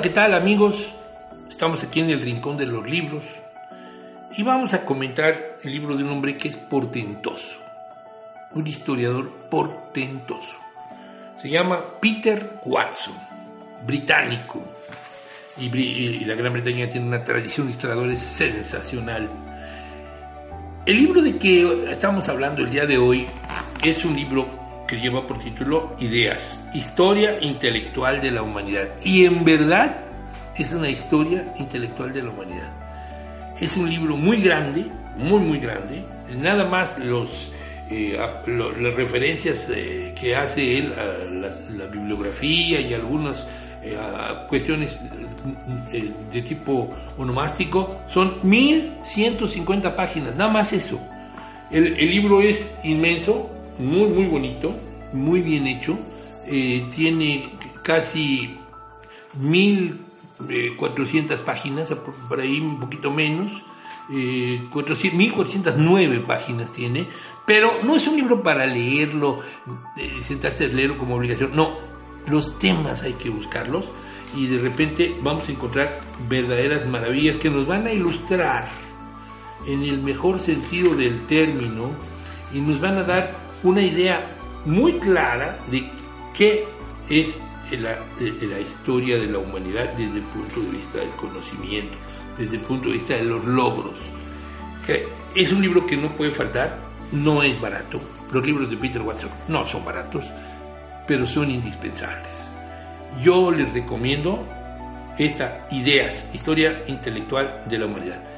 ¿qué tal amigos? Estamos aquí en el Rincón de los Libros y vamos a comentar el libro de un hombre que es portentoso, un historiador portentoso. Se llama Peter Watson, británico, y, y la Gran Bretaña tiene una tradición de historiadores sensacional. El libro de que estamos hablando el día de hoy es un libro que lleva por título Ideas, Historia Intelectual de la Humanidad. Y en verdad es una historia intelectual de la humanidad. Es un libro muy grande, muy, muy grande. Nada más los, eh, las referencias eh, que hace él a la, bibliografía y algunas eh, cuestiones de tipo onomástico son 1150 páginas, nada más eso. El, el libro es inmenso, muy, muy bonito, muy bien hecho. tiene casi 1400 páginas, por ahí un poquito menos. Eh, 1409 páginas tiene, pero no es un libro para leerlo, eh, sentarse a leerlo como obligación, no, los temas hay que buscarlos y de repente vamos a encontrar verdaderas maravillas que nos van a ilustrar en el mejor sentido del término y nos van a dar una idea muy clara de qué es la, la historia de la humanidad desde el punto de vista del conocimiento, desde el punto de vista de los logros. Es un libro que no puede faltar, no es barato. Los libros de Peter Watson no son baratos, pero son indispensables. Yo les recomiendo esta Ideas, Historia Intelectual de la Humanidad.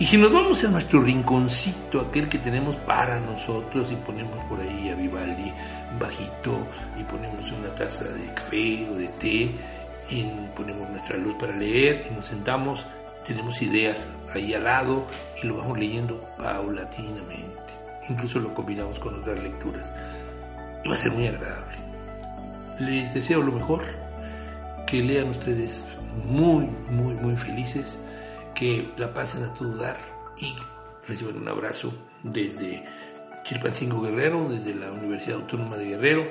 Y si nos vamos a nuestro rinconcito, aquel que tenemos para nosotros, y ponemos por ahí a Vivaldi bajito, y ponemos una taza de café o de té, y ponemos nuestra luz para leer, y nos sentamos, tenemos ideas ahí al lado, y lo vamos leyendo paulatinamente. Incluso lo combinamos con otras lecturas. Y va a ser muy agradable. Les deseo lo mejor, que lean ustedes muy, muy, muy felices que la pasen a todo dar y reciban un abrazo desde Chilpancingo Guerrero, desde la Universidad Autónoma de Guerrero,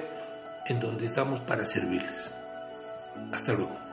en donde estamos para servirles. Hasta luego.